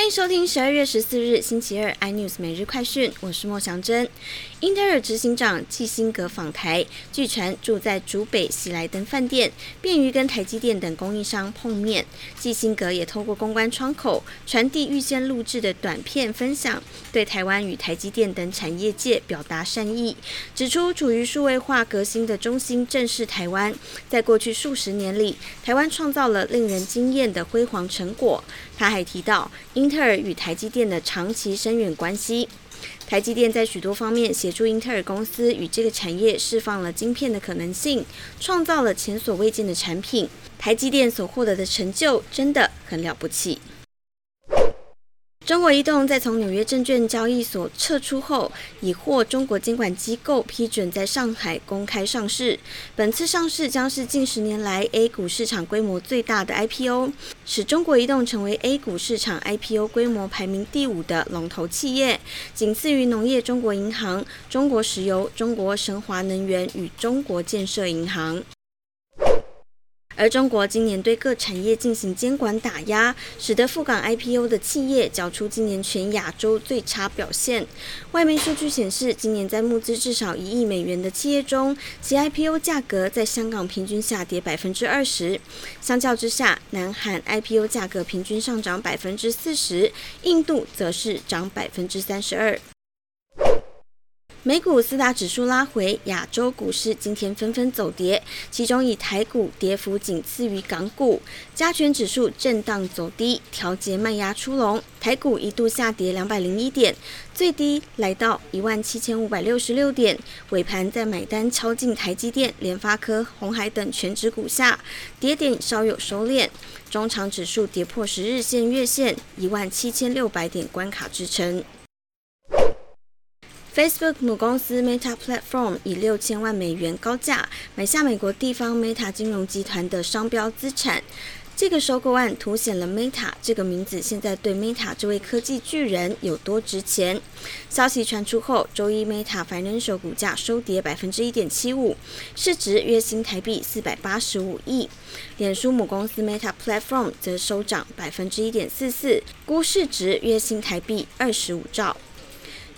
欢迎收听十二月十四日星期二 iNews 每日快讯，我是莫祥珍。英特尔执行长季辛格访台，据传住在竹北喜来登饭店，便于跟台积电等供应商碰面。季辛格也透过公关窗口传递预先录制的短片分享，对台湾与台积电等产业界表达善意，指出处于数位化革新的中心正是台湾。在过去数十年里，台湾创造了令人惊艳的辉煌成果。他还提到。英英特尔与台积电的长期深远关系，台积电在许多方面协助英特尔公司与这个产业释放了晶片的可能性，创造了前所未见的产品。台积电所获得的成就真的很了不起。中国移动在从纽约证券交易所撤出后，已获中国监管机构批准在上海公开上市。本次上市将是近十年来 A 股市场规模最大的 IPO，使中国移动成为 A 股市场 IPO 规模排名第五的龙头企业，仅次于农业中国银行、中国石油、中国神华能源与中国建设银行。而中国今年对各产业进行监管打压，使得赴港 IPO 的企业缴出今年全亚洲最差表现。外媒数据显示，今年在募资至少一亿美元的企业中，其 IPO 价格在香港平均下跌百分之二十。相较之下，南韩 IPO 价格平均上涨百分之四十，印度则是涨百分之三十二。美股四大指数拉回，亚洲股市今天纷纷走跌，其中以台股跌幅仅次于港股，加权指数震荡走低，调节卖压出笼，台股一度下跌两百零一点，最低来到一万七千五百六十六点，尾盘在买单敲进台积电、联发科、红海等全指股下，跌点稍有收敛，中长指数跌破十日线、月线一万七千六百点关卡支撑。Facebook 母公司 Meta Platform 以六千万美元高价买下美国地方 Meta 金融集团的商标资产。这个收购案凸显了 Meta 这个名字现在对 Meta 这位科技巨人有多值钱。消息传出后，周一 Meta Financial 股价收跌百分之一点七五，市值约新台币四百八十五亿。脸书母公司 Meta Platform 则收涨百分之一点四四，估市值约新台币二十五兆。